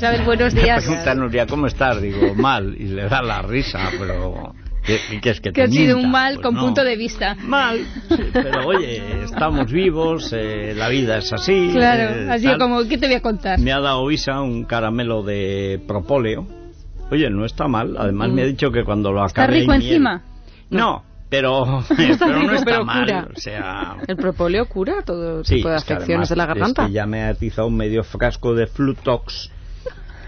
Isabel, buenos Me días. pregunta Nuria, ¿cómo estás? Digo, mal. Y le da la risa, pero... ¿Qué, qué es que Que ha sido un mal Pues con no. punto de vista. Mal, sí, pero oye, estamos vivos, eh, la vida es así. Claro, eh, sido tal. como, ¿qué te voy a contar? Me ha dado Isa un caramelo de propóleo. Oye, no está mal. Además me ha dicho que cuando lo ¿Está acabe... hay rico miel. encima? No, pero, está pero no está pero mal. cura. O sea... El propóleo cura todo Sí, tipo de es que afecciones además de la garganta. Es que ya me ha atizado un medio frasco de Flutox.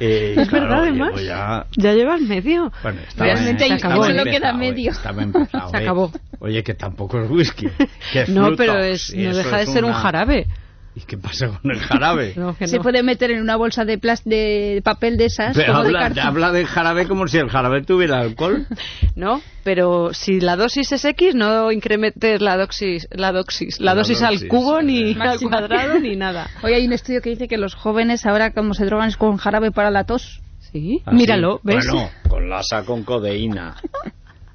Eh, Es claro, verdad, además. Ya, Ya llevas medio. bueno, Realmente Se acabó. solo empezado, queda eh, medio. Empezado, Se eh. acabó. Oye, que tampoco es whisky. que No, pero es, no deja de ser un una- jarabe. ¿Y qué pasa con el jarabe? No, que Se no. puede meter en una bolsa de, plas- de papel de esas, Pero como de habla, cartón. habla de jarabe como si el jarabe tuviera alcohol. No, pero si la dosis es X, no incrementes la dosis, la dosis, la, La dosis, dosis, al cubo, ni eh. al cuadrado, ni nada. Hoy hay un estudio que dice que los jóvenes ahora como se drogan es con jarabe para la tos. Sí, Así. míralo, ¿ves? Bueno, con lasa con codeína.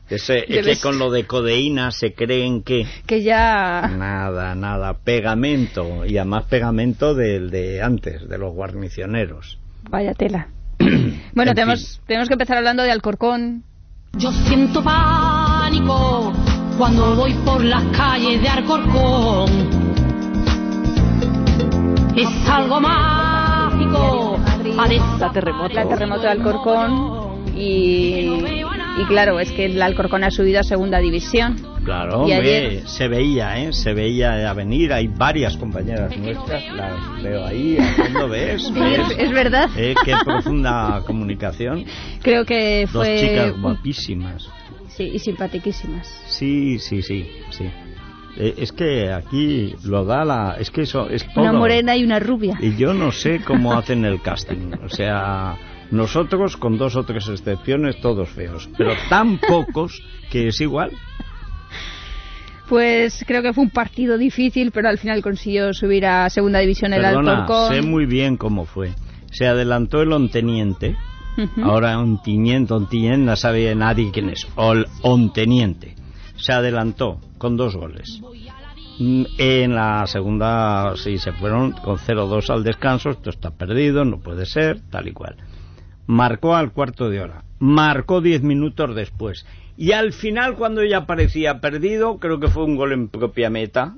Ese, es que con lo de codeína se creen que... Que ya... Nada, nada. Pegamento. Y además pegamento del de antes, de los guarnicioneros. Vaya tela. Bueno, En tenemos, fin. tenemos que empezar hablando de Alcorcón. Yo siento pánico cuando voy por las calles de Alcorcón. Es algo mágico. La terremoto. La terremoto de Alcorcón y, y claro, es que el Alcorcón ha subido a segunda división. Claro, Y hombre, ayer- se veía, ¿eh? Se veía a venir. Hay varias compañeras nuestras, las veo ahí, haciendo, ¿ves? Sí, ¿Ves? es, es verdad. Eh, qué profunda comunicación. Creo que Dos fue... chicas guapísimas. Sí, y simpatiquísimas. Sí, sí, sí, sí. Eh, es que aquí lo da la... Es que eso es todo. Una morena y una rubia. Y yo no sé cómo hacen el casting. O sea, nosotros, con dos o tres excepciones, todos feos. Pero tan pocos que es igual. Pues creo que fue un partido difícil, pero al final consiguió subir a segunda división el Perdona, Alcorcón. sé muy bien cómo fue. Se adelantó el onteniente. Ahora onteniente, onteniente, no sabe nadie quién es. O el onteniente. Se adelantó con dos goles. Mm, En la segunda, sí, se fueron con 0-2 al descanso. Esto está perdido, no puede ser, tal y cual. Marcó al cuarto de hora. Marcó 10 minutos después. Y al final, cuando ya parecía perdido, creo que fue un gol en propia meta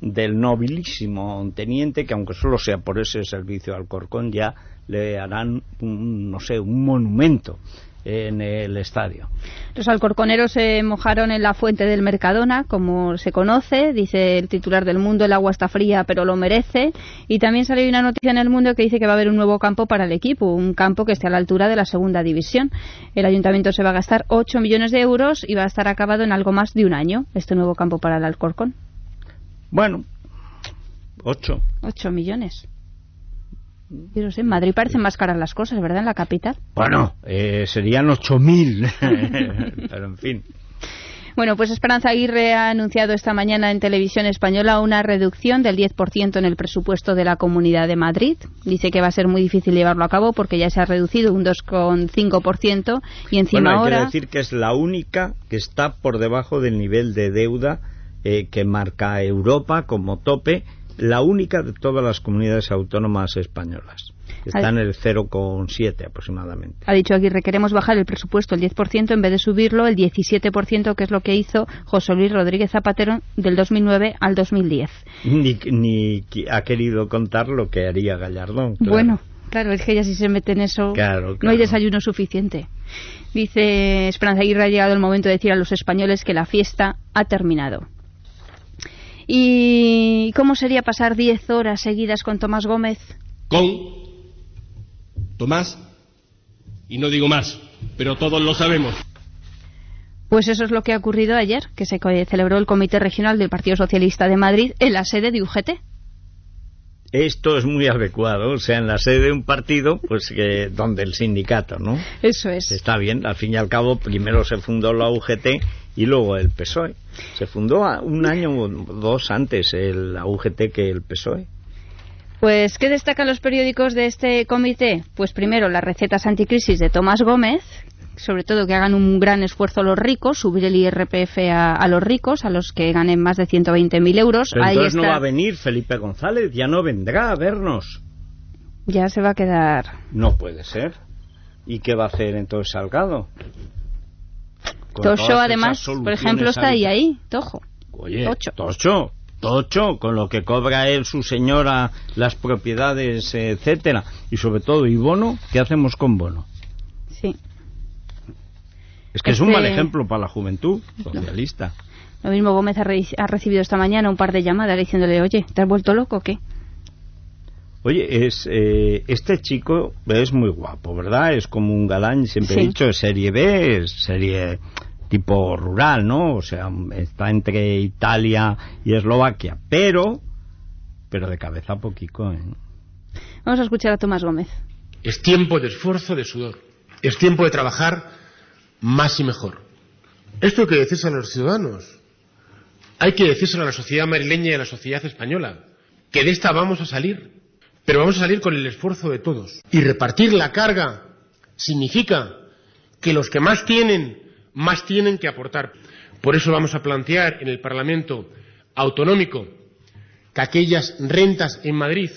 del nobilísimo teniente, que aunque solo sea por ese servicio al Corcón, ya le harán, un, no sé, un monumento en el estadio. Los alcorconeros se mojaron en la fuente del Mercadona, como se conoce, dice el titular del Mundo, el agua está fría pero lo merece. Y también salió una noticia en el Mundo que dice que va a haber un nuevo campo para el equipo, un campo que esté a la altura de la segunda división. El ayuntamiento se va a gastar 8 millones de euros y va a estar acabado en algo más de un año, este nuevo campo para el Alcorcón. Bueno, ocho. 8 millones. Yo no sé, en Madrid parecen más caras las cosas, ¿verdad? En la capital. Bueno, eh, serían ocho mil. Pero en fin. Bueno, pues Esperanza Aguirre ha anunciado esta mañana en televisión española una reducción del 10% en el presupuesto de la Comunidad de Madrid. Dice que va a ser muy difícil llevarlo a cabo porque ya se ha reducido un 2,5% y encima Bueno, hay que ahora... decir que es la única que está por debajo del nivel de deuda eh, que marca Europa como tope, la única de todas las comunidades autónomas españolas. Está en el 0,7 aproximadamente. Ha dicho Aguirre, queremos bajar el presupuesto el 10% en vez de subirlo el 17%, que es lo que hizo José Luis Rodríguez Zapatero del 2009 al 2010. Ni, ni ha querido contar lo que haría Gallardón. claro. Bueno, claro, es que ya si se mete en eso Claro, no hay desayuno suficiente. Dice Esperanza Aguirre, ha llegado el momento de decir a los españoles que la fiesta ha terminado. ¿Y cómo sería pasar 10 horas seguidas con Tomás Gómez? con Tomás y no digo más. pero todos lo sabemos. Pues eso es lo que ha ocurrido ayer, que se celebró el Comité Regional del Partido Socialista de Madrid en la sede de UGT. Esto es muy adecuado, o sea, en la sede de un partido, pues que donde el sindicato, ¿no? Eso es. Está bien, al fin y al cabo, primero se fundó la UGT y luego el PSOE. Se fundó un año o dos antes el, la UGT que el PSOE. Pues, ¿qué destacan los periódicos de este comité? Pues primero, las recetas anticrisis de Tomás Gómez, sobre todo que hagan un gran esfuerzo los ricos, subir el IRPF a, a los ricos, a los que ganen más de 120.000 euros. Pero Ahí entonces está. no va a venir Felipe González, ya no vendrá a vernos. Ya se va a quedar. No puede ser. ¿Y qué va a hacer entonces Salgado? Todas además, por ejemplo, está ahí, ahí. Tojo. Oye, Tocho. Tocho, Tocho, con lo que cobra él, su señora, las propiedades, etcétera, y sobre todo, ¿y Bono? ¿Qué hacemos con Bono? Sí. Es que es un Este- mal ejemplo para la juventud socialista. Lo mismo Gómez ha, re- ha recibido esta mañana un par de llamadas diciéndole, oye, ¿te has vuelto loco o qué? Oye, es, eh, este chico es muy guapo, ¿verdad? Es como un galán, siempre he dicho, es serie B, es serie tipo rural, ¿no? O sea, está entre Italia y Eslovaquia, pero, pero de cabeza poquito, ¿eh? Vamos a escuchar a Tomás Gómez. Es tiempo de esfuerzo, de sudor. Es tiempo de trabajar más y mejor. Esto hay que decírselo a los ciudadanos. Hay que decírselo a la sociedad madrileña y a la sociedad española. Que de esta vamos a salir. Pero vamos a salir con el esfuerzo de todos. Y repartir la carga significa que los que más tienen, más tienen que aportar. Por eso vamos a plantear en el Parlamento autonómico que aquellas rentas en Madrid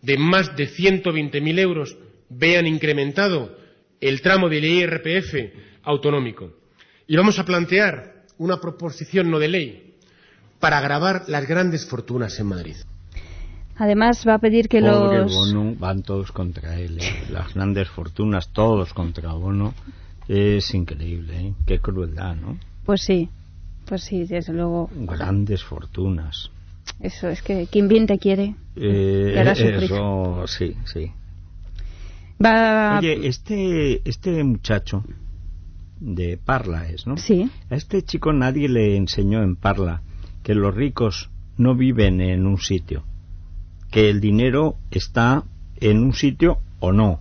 de más de 120.000 euros vean incrementado el tramo del IRPF autonómico. Y vamos a plantear una proposición no de ley para agravar las grandes fortunas en Madrid. Además va a pedir que Pobre los... Bono, van todos contra él, ¿eh? Las grandes fortunas, todos contra Bono. Es increíble, ¿eh? Qué crueldad, ¿no? Pues sí, pues sí, desde luego. Grandes fortunas. Eso es que quien bien te quiere, Eh, hará sufrir. eso, sí, sí. va... Oye, este, este muchacho de Parla es, ¿no? Sí, A este chico nadie le enseñó en Parla que los ricos no viven en un sitio, que el dinero está en un sitio o no.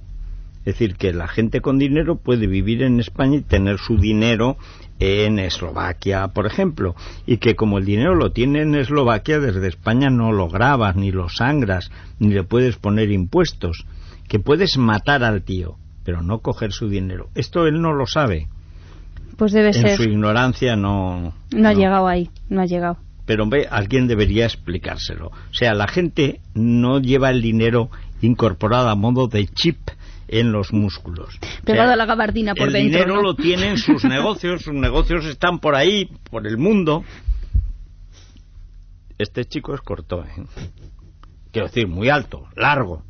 Es decir, que la gente con dinero puede vivir en España y tener su dinero en Eslovaquia, por ejemplo, y que como el dinero lo tiene en Eslovaquia, desde España no lo grabas, ni lo sangras, ni le puedes poner impuestos, que puedes matar al tío, pero no coger su dinero. Esto él no lo sabe pues debe en ser. su ignorancia no, No ha llegado ahí, no ha llegado. Pero ve alguien debería explicárselo o sea la gente no lleva el dinero incorporado a modo de chip en los músculos O Pegado sea, a la gabardina por el dentro. dinero ¿no? lo tienen sus negocios sus negocios están por ahí por el mundo este chico es corto ¿eh? quiero decir muy alto largo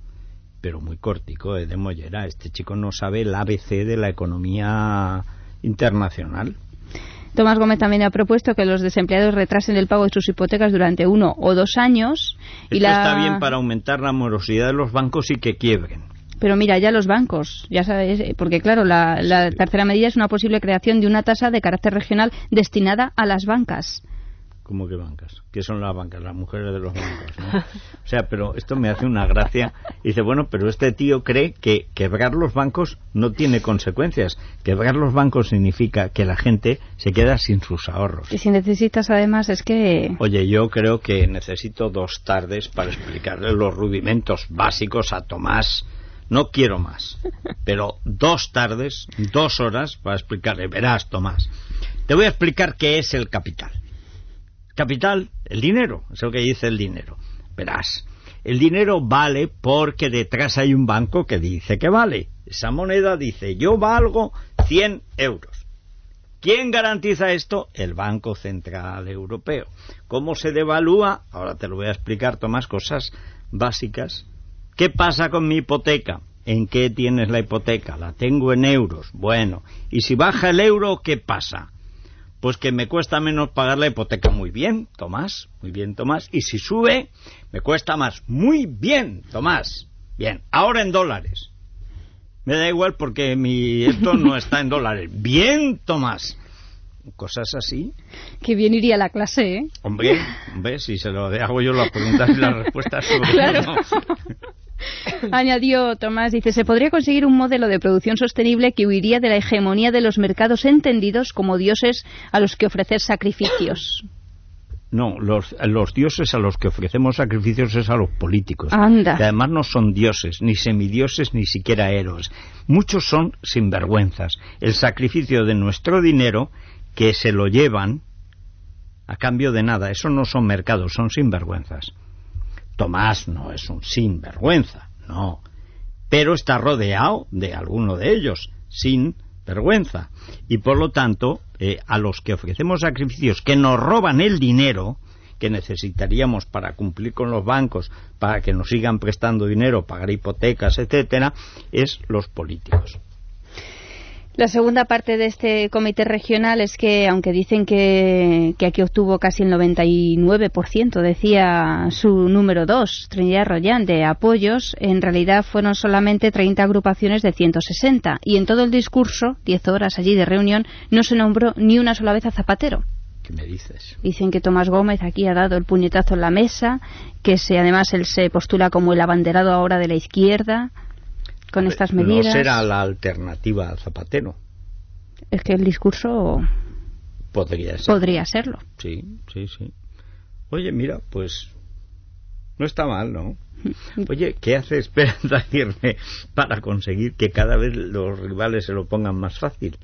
pero muy cortico ¿eh? de mollera este chico no sabe el ABC de la economía internacional Tomás Gómez también ha propuesto que los desempleados retrasen el pago de sus hipotecas durante uno o dos años. y Esto la... está bien para aumentar la morosidad de los bancos y que quiebren. Pero mira, ya los bancos, ya sabes, eh, porque claro, la, la tercera medida es una posible creación de una tasa de carácter regional destinada a las bancas. ¿Cómo que bancas? ¿Qué son las bancas? Las mujeres de los bancos, ¿no? O sea, pero esto me hace una gracia. Dice, bueno, pero este tío cree que quebrar los bancos no tiene consecuencias. Quebrar los bancos significa que la gente se queda sin sus ahorros. Y si necesitas además es que... Oye, yo creo que necesito dos tardes para explicarle los rudimentos básicos a Tomás. No quiero más, pero dos tardes, dos horas para explicarle. Verás, Tomás, te voy a explicar qué es el capital. Capital, el dinero, es lo que dice el dinero. Verás, el dinero vale porque detrás hay un banco que dice que vale. Esa moneda dice, yo valgo 100 euros. ¿Quién garantiza esto? El Banco Central Europeo. ¿Cómo se devalúa? Ahora te lo voy a explicar, Tomás, cosas básicas. ¿Qué pasa con mi hipoteca? ¿En qué tienes la hipoteca? La tengo en euros. Bueno, ¿y si baja el euro, qué pasa? Pues que me cuesta menos pagar la hipoteca. Muy bien, Tomás. Muy bien, Tomás. Y si sube, me cuesta más. Muy bien, Tomás. Bien, ahora en dólares. Me da igual porque mi esto no está en dólares. Bien, Tomás. Cosas así. Que bien iría la clase, ¿eh? Hombre, hombre, si se lo hago yo las preguntas y las respuestas sobre Claro. Añadió Tomás, dice, se podría conseguir un modelo de producción sostenible que huiría de la hegemonía de los mercados entendidos como dioses a los que ofrecer sacrificios. No, los, los dioses a los que ofrecemos sacrificios es a los políticos. Anda. Que además no son dioses, ni semidioses, ni siquiera héroes. Muchos son sinvergüenzas. El sacrificio de nuestro dinero que se lo llevan a cambio de nada. Eso no son mercados, son sinvergüenzas. Tomás no es un sinvergüenza, no. Pero está rodeado de alguno de ellos, sin vergüenza. Y por lo tanto, eh, a los que ofrecemos sacrificios que nos roban el dinero que necesitaríamos para cumplir con los bancos, para que nos sigan prestando dinero, pagar hipotecas, etcétera, es los políticos. La segunda parte de este comité regional es que, aunque dicen que, que aquí obtuvo casi el 99%, decía su número 2, Trinidad Royan, de apoyos, en realidad fueron solamente 30 agrupaciones de 160. Y en todo el discurso, 10 horas allí de reunión, no se nombró ni una sola vez a Zapatero. ¿Qué me dices? Dicen que Tomás Gómez aquí ha dado el puñetazo en la mesa, que se, además él se postula como el abanderado ahora de la izquierda con estas medidas. No será la alternativa a Zapatero. Es que el discurso Podría ser. podría serlo. Sí, sí, sí. Oye, mira, pues no está mal, ¿no? Oye, ¿qué hace Esperanza Aguirre para conseguir que cada vez los rivales se lo pongan más fácil?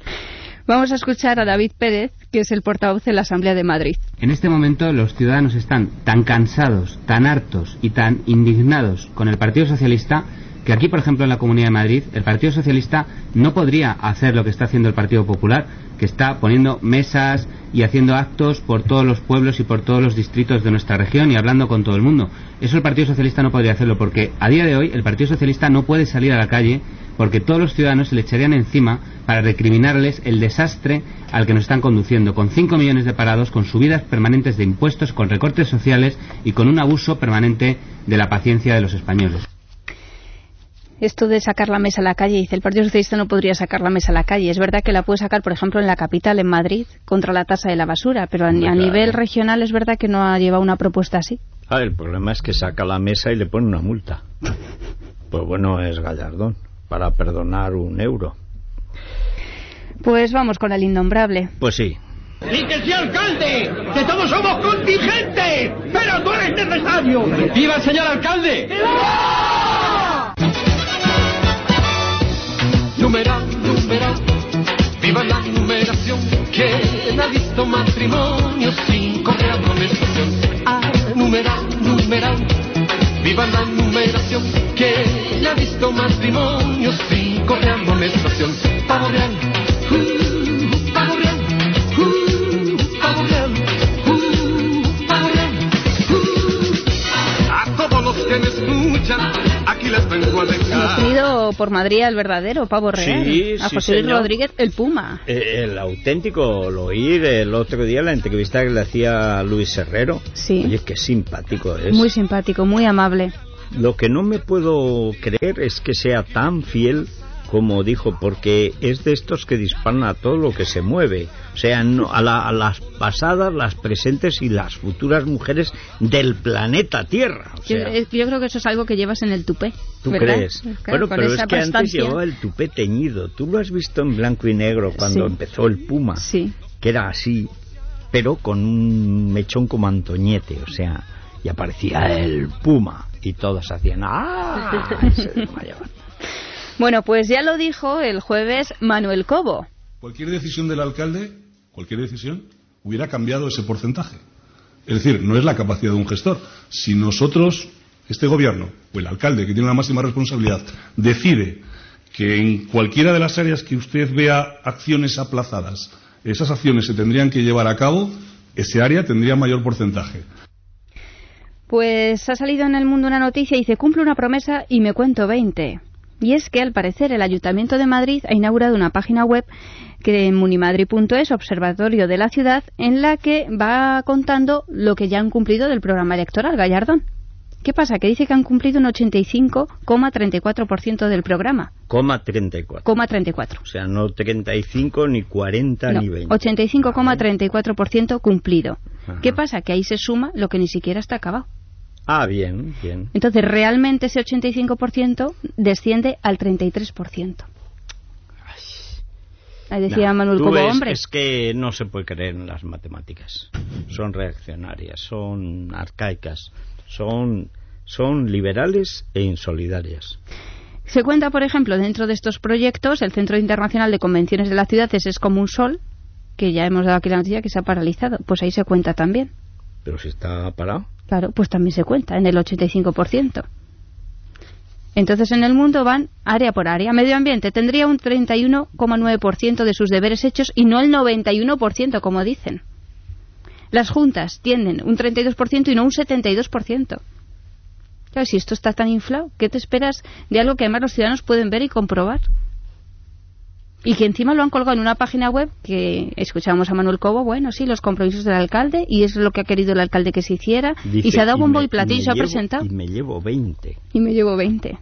Vamos a escuchar a David Pérez, que es el portavoz de la Asamblea de Madrid. En este momento los ciudadanos están tan cansados, tan hartos y tan indignados con el Partido Socialista que aquí, por ejemplo, en la Comunidad de Madrid, el Partido Socialista no podría hacer lo que está haciendo el Partido Popular, que está poniendo mesas y haciendo actos por todos los pueblos y por todos los distritos de nuestra región y hablando con todo el mundo. Eso el Partido Socialista no podría hacerlo porque a día de hoy el Partido Socialista no puede salir a la calle porque todos los ciudadanos se le echarían encima para recriminarles el desastre al que nos están conduciendo, con 5 millones de parados, con subidas permanentes de impuestos, con recortes sociales y con un abuso permanente de la paciencia de los españoles. Esto de sacar la mesa a la calle, dice el Partido Socialista no podría sacar la mesa a la calle. Es verdad que la puede sacar, por ejemplo, en la capital, en Madrid, contra la tasa de la basura, pero a, nivel regional es verdad que no ha llevado una propuesta así. Ah, el problema es que saca la mesa y le pone una multa. Pues bueno, es Gallardón, para perdonar un euro. Pues vamos con el innombrable. Pues sí, ¡Y que sea alcalde! ¡Que todos somos contingentes! ¡Pero tú eres necesario! ¡Viva el señor alcalde! Visto matrimonio por Madrid al verdadero pavo real, Sí, a sí, José Luis señor. Rodríguez, el Puma. Eh, el auténtico, lo oí el otro día en la entrevista que le hacía Luis Herrero. Sí. Oye, qué simpático es. Muy simpático, muy amable. Lo que no me puedo creer es que sea tan fiel como dijo, porque es de estos que disparan a todo lo que se mueve. O sea, no- a, la- a las pasadas, las presentes y las futuras mujeres del planeta Tierra. O Yo, sea, yo creo que eso es algo que llevas en el tupé. ¿Tú ¿verdad? crees? Claro, bueno, pero es que antes llevaba el tupé teñido. ¿Tú lo has visto en blanco y negro cuando Sí. empezó el Puma? Sí. Que era así, pero con un mechón como Antoñete, o sea, y aparecía el Puma y todos hacían ¡ah! Bueno, pues ya lo dijo el jueves Manuel Cobo. Cualquier decisión del alcalde, cualquier decisión, hubiera cambiado ese porcentaje. Es decir, no es la capacidad de un gestor. Si nosotros, este gobierno, o el alcalde, que tiene la máxima responsabilidad, decide que en cualquiera de las áreas que usted vea acciones aplazadas, esas acciones se tendrían que llevar a cabo, ese área tendría mayor porcentaje. Pues ha salido en el mundo una noticia y dice, cumple una promesa y me cuento 20. Y es que al parecer el Ayuntamiento de Madrid ha inaugurado una página web que en munimadrid.es, observatorio de la ciudad, en la que va contando lo que ya han cumplido del programa electoral Gallardón. ¿Qué pasa? Que dice que han cumplido un 85,34% del programa. Coma 34. Coma 34. O sea, no 35, ni 40, No, ni 20. 85,34% cumplido. Ajá. ¿Qué pasa? Que ahí se suma lo que ni siquiera está acabado. Ah, bien, bien. Entonces, realmente ese 85% desciende al 33%. Ahí decía Nah, Manuel ves, hombre. Es que no se puede creer en las matemáticas. Son reaccionarias, son arcaicas, son, son liberales e insolidarias. Se cuenta, por ejemplo, dentro de estos proyectos, el Centro Internacional de Convenciones de las Ciudades es como un sol, que ya hemos dado aquí la noticia que se ha paralizado. Pues ahí se cuenta también. Pero si está parado. Claro, pues también se cuenta en el 85%. Entonces en el mundo van área por área. Medio ambiente tendría un 31,9% de sus deberes hechos y no el 91% como dicen. Las juntas tienden un 32% y no un 72%. Claro, si esto está tan inflado, ¿qué te esperas de algo que además los ciudadanos pueden ver y comprobar? Y que encima lo han colgado en una página web que escuchábamos a Manuel Cobo, bueno, sí, los compromisos del alcalde, y es lo que ha querido el alcalde que se hiciera, Dice, y se ha dado bombo me- y platillo y se ha presentado, Y me llevo 20. y me llevo 20.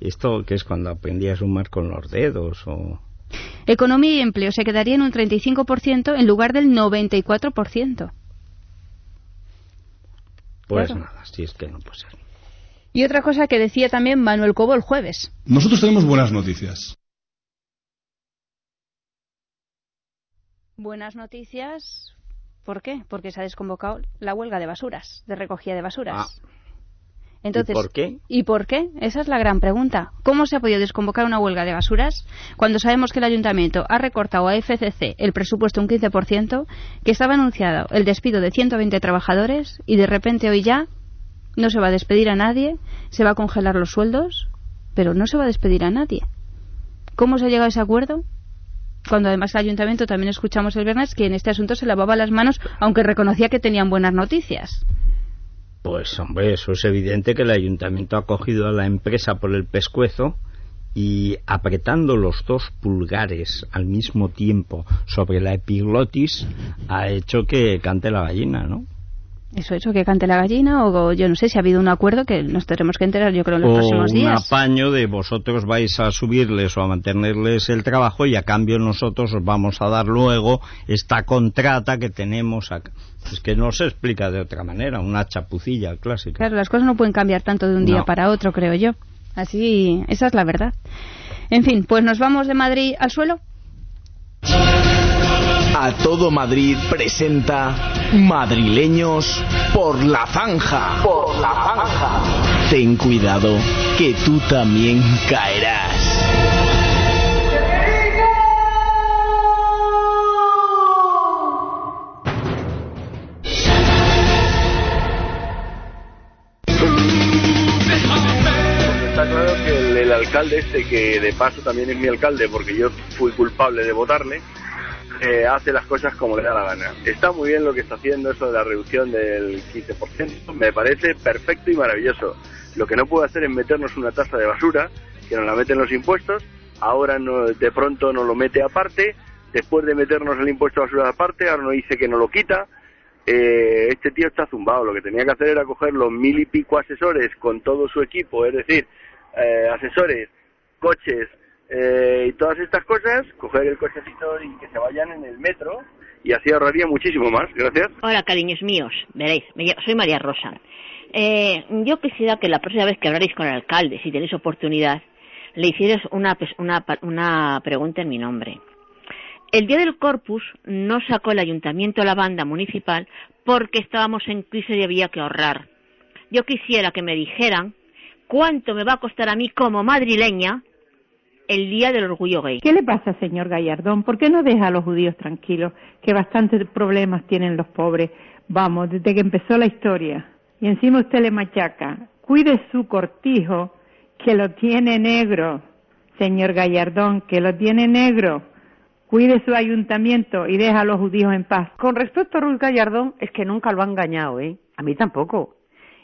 Esto que es cuando aprendí a sumar con los dedos o... Economía y empleo se quedaría en un 35% en lugar del 94%. Pues Claro. nada, si es que no puede ser. Y otra cosa que decía también Manuel Cobo el jueves. Nosotros tenemos buenas noticias. Buenas noticias. ¿Por qué? Porque se ha desconvocado la huelga de basuras, de recogida de basuras. Entonces, ¿Y por qué? ¿Y por qué? Esa es la gran pregunta. ¿Cómo se ha podido desconvocar una huelga de basuras cuando sabemos que el ayuntamiento ha recortado a FCC el presupuesto un 15%, que estaba anunciado el despido de 120 trabajadores y de repente hoy ya no se va a despedir a nadie, se va a congelar los sueldos, pero no se va a despedir a nadie? ¿Cómo se ha llegado a ese acuerdo? Cuando además el ayuntamiento también escuchamos el viernes que en este asunto se lavaba las manos, aunque reconocía que tenían buenas noticias. Pues hombre, eso es evidente que el ayuntamiento ha cogido a la empresa por el pescuezo y apretando los dos pulgares al mismo tiempo sobre la epiglotis ha hecho que cante la gallina, ¿no? Eso hecho que cante la gallina o yo no sé si ha habido un acuerdo que nos tendremos que enterar yo creo en los o próximos un días. apaño de vosotros vais a subirles o a mantenerles el trabajo y a cambio nosotros os vamos a dar luego esta contrata que tenemos acá. Es que no se explica de otra manera, una chapucilla clásica. Claro, las cosas no pueden cambiar tanto de un día No. para otro, creo yo. Así, esa es la verdad. En fin, pues nos vamos de Madrid al suelo. A todo Madrid presenta Madrileños por la zanja. Por la zanja. Ten cuidado que tú también caerás. Claro que el alcalde este, que de paso también es mi alcalde porque yo fui culpable de votarle, eh, hace las cosas como le da la gana. Está muy bien lo que está haciendo, eso de la reducción del 15%, me parece perfecto y maravilloso. Lo que no puede hacer es meternos una tasa de basura, que nos la meten los impuestos, ahora no, de pronto nos lo mete aparte, después de meternos el impuesto de basura aparte, ahora nos dice que no lo quita. Eh, este tío está zumbado, lo que tenía que hacer era coger los mil y pico asesores con todo su equipo, es decir, eh, asesores, coches eh, y todas estas cosas, coger el cochecito y que se vayan en el metro y así ahorraría muchísimo más. Gracias. Hola, cariños míos. Veréis, soy María Rosa. Eh, yo quisiera que la próxima vez que hablaréis con el alcalde, si tenéis oportunidad, le hicierais una, una, una pregunta en mi nombre. El día del Corpus no sacó el ayuntamiento la banda municipal porque estábamos en crisis y había que ahorrar. Yo quisiera que me dijeran cuánto me va a costar a mí como madrileña el día del orgullo gay. ¿Qué le pasa, señor Gallardón? ¿Por qué no deja a los judíos tranquilos? Que bastantes problemas tienen los pobres. Vamos, desde que empezó la historia. Y encima usted le machaca. Cuide su cortijo, que lo tiene negro. Señor Gallardón, que lo tiene negro. Cuide su ayuntamiento y deja a los judíos en paz. Con respecto a Ruiz Gallardón, es que nunca lo ha engañado, ¿eh? A mí tampoco.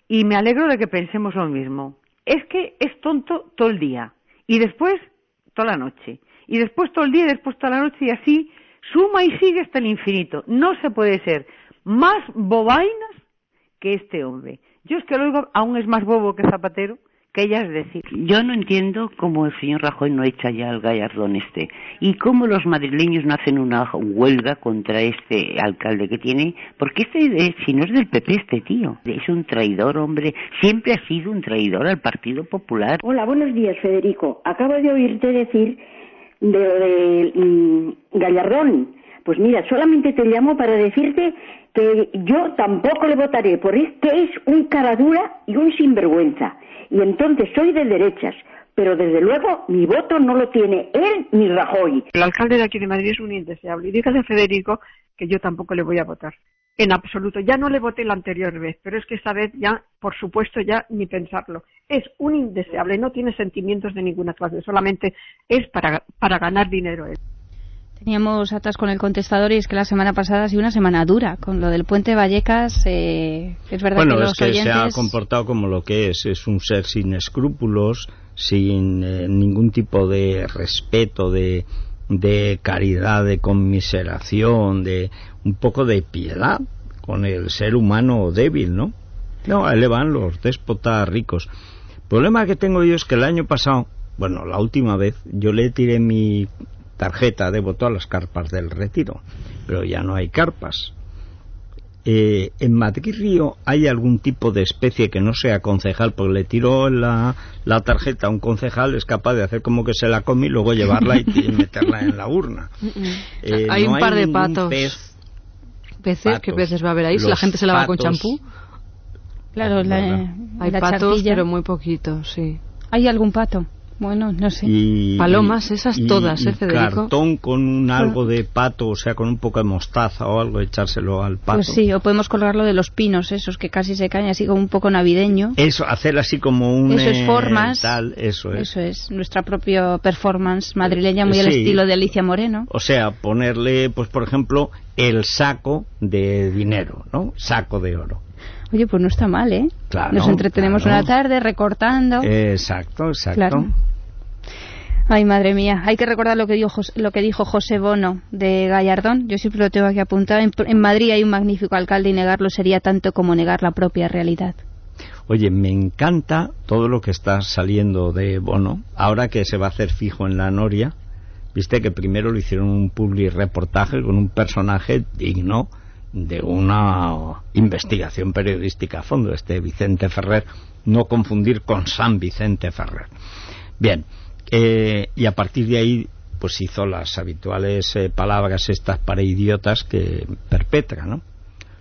Y me alegro de que pensemos lo mismo. Es que es tonto todo el día. Y después, toda la noche. Y después todo el día y después toda la noche. Y así suma y sigue hasta el infinito. No se puede ser más bobainas que este hombre. Yo es que lo oigo, aún es más bobo que Zapatero, que ella es decir. Yo no entiendo cómo el señor Rajoy no echa ya al gallardón este y cómo los madrileños no hacen una huelga contra este alcalde que tiene, porque este, si no es del PP este tío, es un traidor, hombre, siempre ha sido un traidor al Partido Popular. Hola, buenos días, Federico. Acabo de oírte decir de lo de mm, Gallardón. Pues mira, solamente te llamo para decirte que yo tampoco le votaré, porque es un caradura y un sinvergüenza. Y entonces soy de derechas, pero desde luego mi voto no lo tiene él ni Rajoy. El alcalde de aquí de Madrid es un indeseable. Y dígale a Federico que yo tampoco le voy a votar. En absoluto. Ya no le voté la anterior vez, pero es que esta vez ya, por supuesto, ya ni pensarlo. Es un indeseable, no tiene sentimientos de ninguna clase, solamente es para, para ganar dinero él. Teníamos atrás con el contestador y es que la semana pasada ha sido una semana dura con lo del puente Vallecas. Eh, es verdad bueno, que es los que se ha comportado como lo que es, es un ser sin escrúpulos, sin eh, ningún tipo de respeto, de, de caridad, de conmiseración, de un poco de piedad con el ser humano débil, ¿no? No, ahí le van los déspotas ricos. El problema que tengo yo es que el año pasado, bueno, la última vez, yo le tiré mi tarjeta de voto a las carpas del retiro, pero ya no hay carpas. Eh, en Madrid Río hay algún tipo de especie que no sea concejal, porque le tiró la, la tarjeta a un concejal, es capaz de hacer como que se la come y luego llevarla y, y meterla en la urna. Eh, hay no un par de patos. pez. ¿Peces? ¿Qué Patos. peces va a haber ahí? Si la gente se lava con champú. Claro, la, Hay la patos, charquilla. pero muy poquitos, sí. ¿Hay algún pato? Bueno, no sé. Y, Palomas, esas y- todas, y ¿eh, Federico? cartón con un algo de pato, o sea, con un poco de mostaza o algo, echárselo al pato. Pues sí, o podemos colgarlo de los pinos esos que casi se caen así como un poco navideño. Eso, hacer así como un... Eso es eh, formas. Tal, eso es. Eso es, nuestra propia performance madrileña muy al estilo de Alicia Moreno. O sea, ponerle, pues por ejemplo, el saco de dinero, ¿no? Saco de oro. Oye, pues no está mal, ¿eh? Claro, Nos entretenemos claro. una tarde recortando. Exacto, exacto. Claro. Ay, madre mía, hay que recordar lo que dijo, lo que dijo José Bono de Gallardón. Yo siempre lo tengo aquí apuntado. En, en Madrid hay un magnífico alcalde y negarlo sería tanto como negar la propia realidad. Oye, me encanta todo lo que está saliendo de Bono, ahora que se va a hacer fijo en la Noria. Viste que primero lo hicieron un public reportaje con un personaje digno de una investigación periodística a fondo, este Vicente Ferrer, no confundir con San Vicente Ferrer. Bien, eh, y a partir de ahí pues hizo las habituales eh, palabras estas para idiotas que perpetra, ¿no?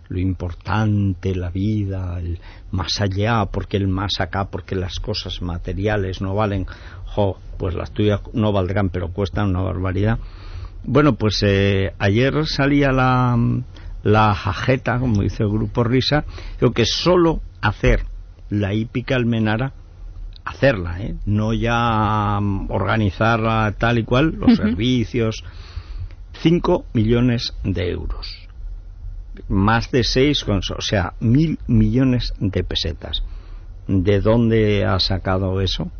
Lo importante, la vida, el más allá, porque el más acá, porque las cosas materiales no valen, jo, pues las tuyas no valdrán, pero cuestan una barbaridad. Bueno, pues eh, ayer salía la, la jajeta, como dice el grupo Risa, creo que solo hacer la hípica almenara hacerla, ¿eh? no ya mm, organizarla tal y cual, los servicios, 5 millones de euros, más de 6, o sea, mil millones de pesetas. ¿De dónde ha sacado eso?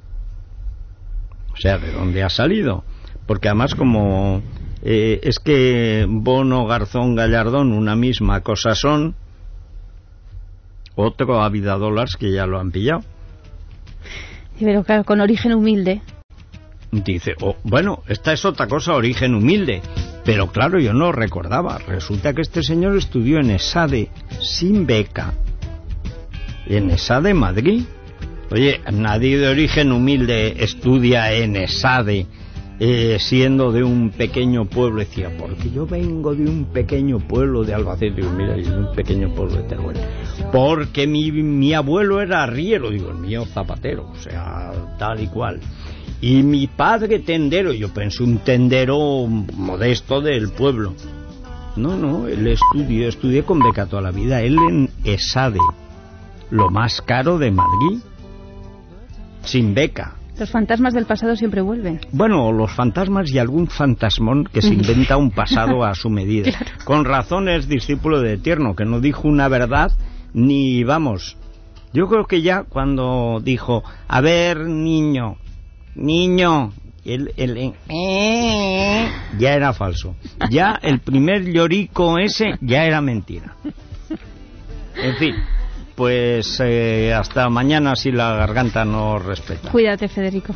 O sea, ¿de dónde ha salido? Porque además como eh, es que Bono, Garzón, Gallardón una misma cosa son, otro a vida dólares que ya lo han pillado. Sí, Pero claro, con origen humilde. Dice, oh, bueno, esta es otra cosa, origen humilde. Pero claro, yo no recordaba. Resulta que este señor estudió en ESADE sin beca. En ESADE Madrid. Oye, nadie de origen humilde estudia en ESADE eh, siendo de un pequeño pueblo. Decía, porque yo vengo de un pequeño pueblo de Albacete. Digo, mira, de un pequeño pueblo de Teruel. Porque mi, mi abuelo era arriero. Digo, el mío zapatero. O sea, tal y cual. Y mi padre tendero, yo pensé un tendero modesto del pueblo. No, no, él estudió, estudié con beca toda la vida, él en ESADE, lo más caro de Madrid, sin beca. Los fantasmas del pasado siempre vuelven. Bueno, los fantasmas y algún fantasmón que se inventa un pasado a su medida. Con razón es discípulo de Tierno, que no dijo una verdad ni vamos. Yo creo que ya cuando dijo, a ver, niño, niño, el, el, eh, ya era falso. Ya el primer llorico ese ya era mentira. En fin, pues eh, hasta mañana si la garganta no respeta. Cuídate, Federico.